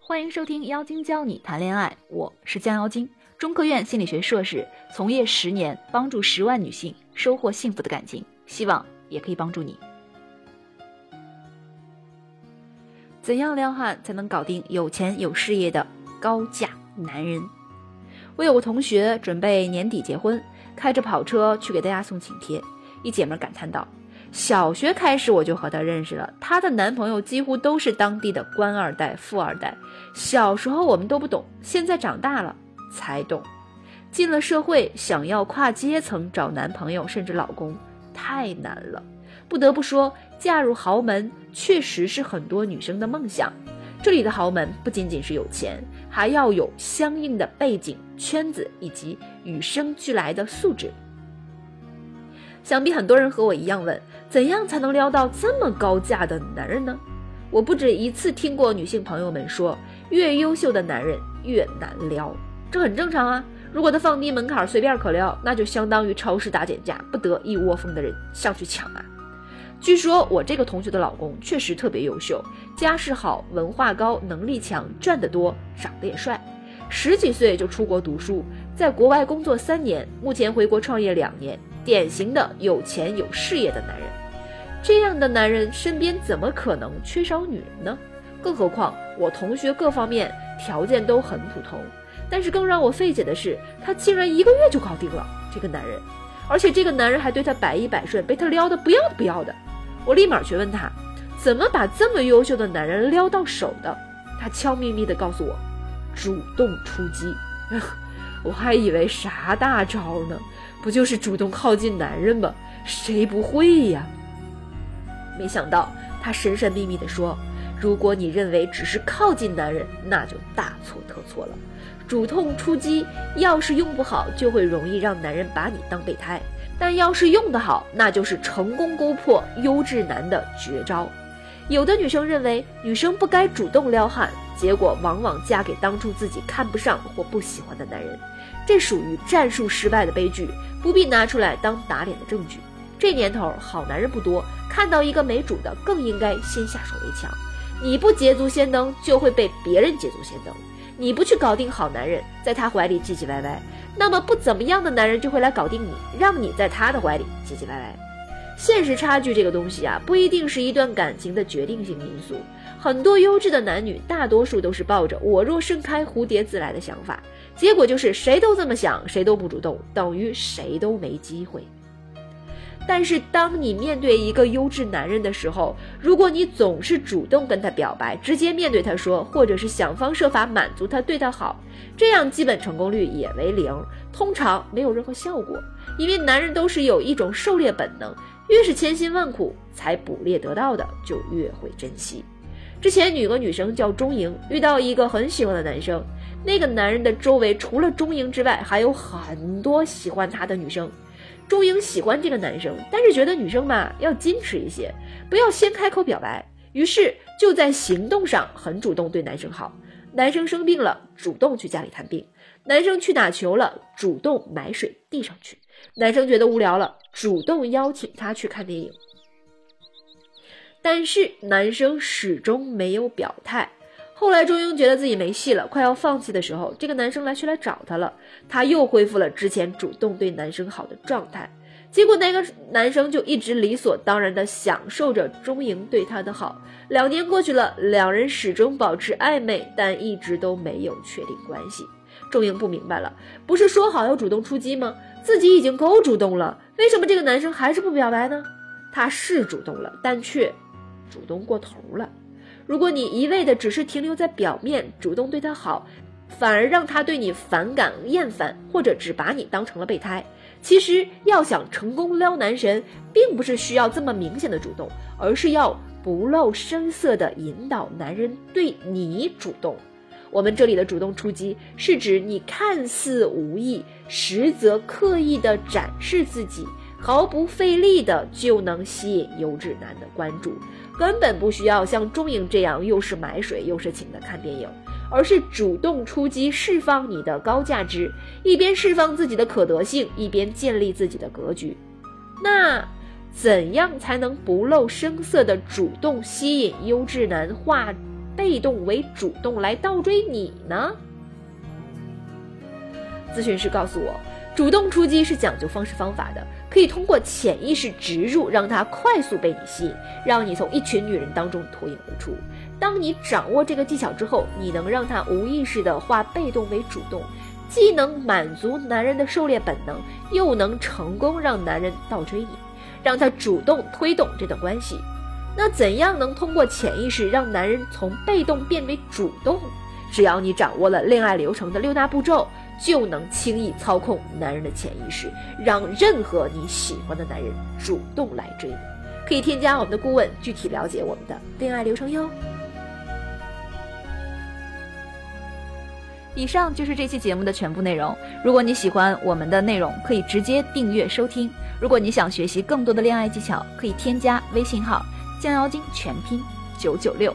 欢迎收听《妖精教你谈恋爱》，我是江妖精，中科院心理学硕士，从业十年，帮助十万女性收获幸福的感情，希望也可以帮助你。怎样撩汉才能搞定有钱有事业的高价男人？我有个同学准备年底结婚，开着跑车去给大家送请帖，一姐们感叹道。小学开始我就和她认识了，她的男朋友几乎都是当地的官二代、富二代。小时候我们都不懂，现在长大了才懂。进了社会，想要跨阶层找男朋友甚至老公太难了。不得不说，嫁入豪门确实是很多女生的梦想。这里的豪门不仅仅是有钱，还要有相应的背景、圈子以及与生俱来的素质。想必很多人和我一样问：怎样才能撩到这么高价的男人呢？我不止一次听过女性朋友们说，越优秀的男人越难撩，这很正常啊。如果他放低门槛随便可撩，那就相当于超市大减价，不得一窝蜂的人上去抢啊。据说我这个同学的老公确实特别优秀，家世好，文化高，能力强，赚得多，长得也帅，十几岁就出国读书，在国外工作三年，目前回国创业两年。典型的有钱有事业的男人，这样的男人身边怎么可能缺少女人呢？更何况我同学各方面条件都很普通，但是更让我费解的是，他竟然一个月就搞定了这个男人，而且这个男人还对他百依百顺，被他撩的不要不要的。我立马去问他，怎么把这么优秀的男人撩到手的？他悄咪咪的告诉我，主动出击。我还以为啥大招呢？不就是主动靠近男人吗？谁不会呀？没想到他神神秘秘地说：“如果你认为只是靠近男人，那就大错特错了。主动出击要是用不好，就会容易让男人把你当备胎；但要是用得好，那就是成功勾破优质男的绝招。”有的女生认为女生不该主动撩汉，结果往往嫁给当初自己看不上或不喜欢的男人，这属于战术失败的悲剧，不必拿出来当打脸的证据。这年头好男人不多，看到一个没主的，更应该先下手为强。你不捷足先登，就会被别人捷足先登。你不去搞定好男人，在他怀里唧唧歪歪，那么不怎么样的男人就会来搞定你，让你在他的怀里唧唧歪歪。现实差距这个东西啊，不一定是一段感情的决定性因素。很多优质的男女，大多数都是抱着“我若盛开，蝴蝶自来”的想法，结果就是谁都这么想，谁都不主动，等于谁都没机会。但是，当你面对一个优质男人的时候，如果你总是主动跟他表白，直接面对他说，或者是想方设法满足他，对他好，这样基本成功率也为零，通常没有任何效果。因为男人都是有一种狩猎本能。越是千辛万苦才捕猎得到的，就越会珍惜。之前有个女生叫钟莹，遇到一个很喜欢的男生，那个男人的周围除了钟莹之外，还有很多喜欢他的女生。钟莹喜欢这个男生，但是觉得女生嘛要矜持一些，不要先开口表白，于是就在行动上很主动对男生好。男生生病了，主动去家里探病；男生去打球了，主动买水递上去。男生觉得无聊了，主动邀请他去看电影，但是男生始终没有表态。后来钟英觉得自己没戏了，快要放弃的时候，这个男生来去来找他了，他又恢复了之前主动对男生好的状态。结果那个男生就一直理所当然的享受着钟莹对他的好。两年过去了，两人始终保持暧昧，但一直都没有确定关系。钟莹不明白了，不是说好要主动出击吗？自己已经够主动了，为什么这个男生还是不表白呢？他是主动了，但却主动过头了。如果你一味的只是停留在表面，主动对他好，反而让他对你反感厌烦，或者只把你当成了备胎。其实要想成功撩男神，并不是需要这么明显的主动，而是要不露声色的引导男人对你主动。我们这里的主动出击，是指你看似无意，实则刻意的展示自己，毫不费力的就能吸引优质男的关注，根本不需要像钟颖这样又是买水又是请的看电影，而是主动出击，释放你的高价值，一边释放自己的可得性，一边建立自己的格局。那怎样才能不露声色的主动吸引优质男化？被动为主动来倒追你呢？咨询师告诉我，主动出击是讲究方式方法的，可以通过潜意识植入，让他快速被你吸引，让你从一群女人当中脱颖而出。当你掌握这个技巧之后，你能让他无意识的化被动为主动，既能满足男人的狩猎本能，又能成功让男人倒追你，让他主动推动这段关系。那怎样能通过潜意识让男人从被动变为主动？只要你掌握了恋爱流程的六大步骤，就能轻易操控男人的潜意识，让任何你喜欢的男人主动来追你。可以添加我们的顾问，具体了解我们的恋爱流程哟。以上就是这期节目的全部内容。如果你喜欢我们的内容，可以直接订阅收听。如果你想学习更多的恋爱技巧，可以添加微信号。降妖精全拼九九六。